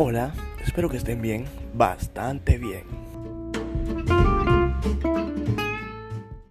Hola, espero que estén bien, bastante bien.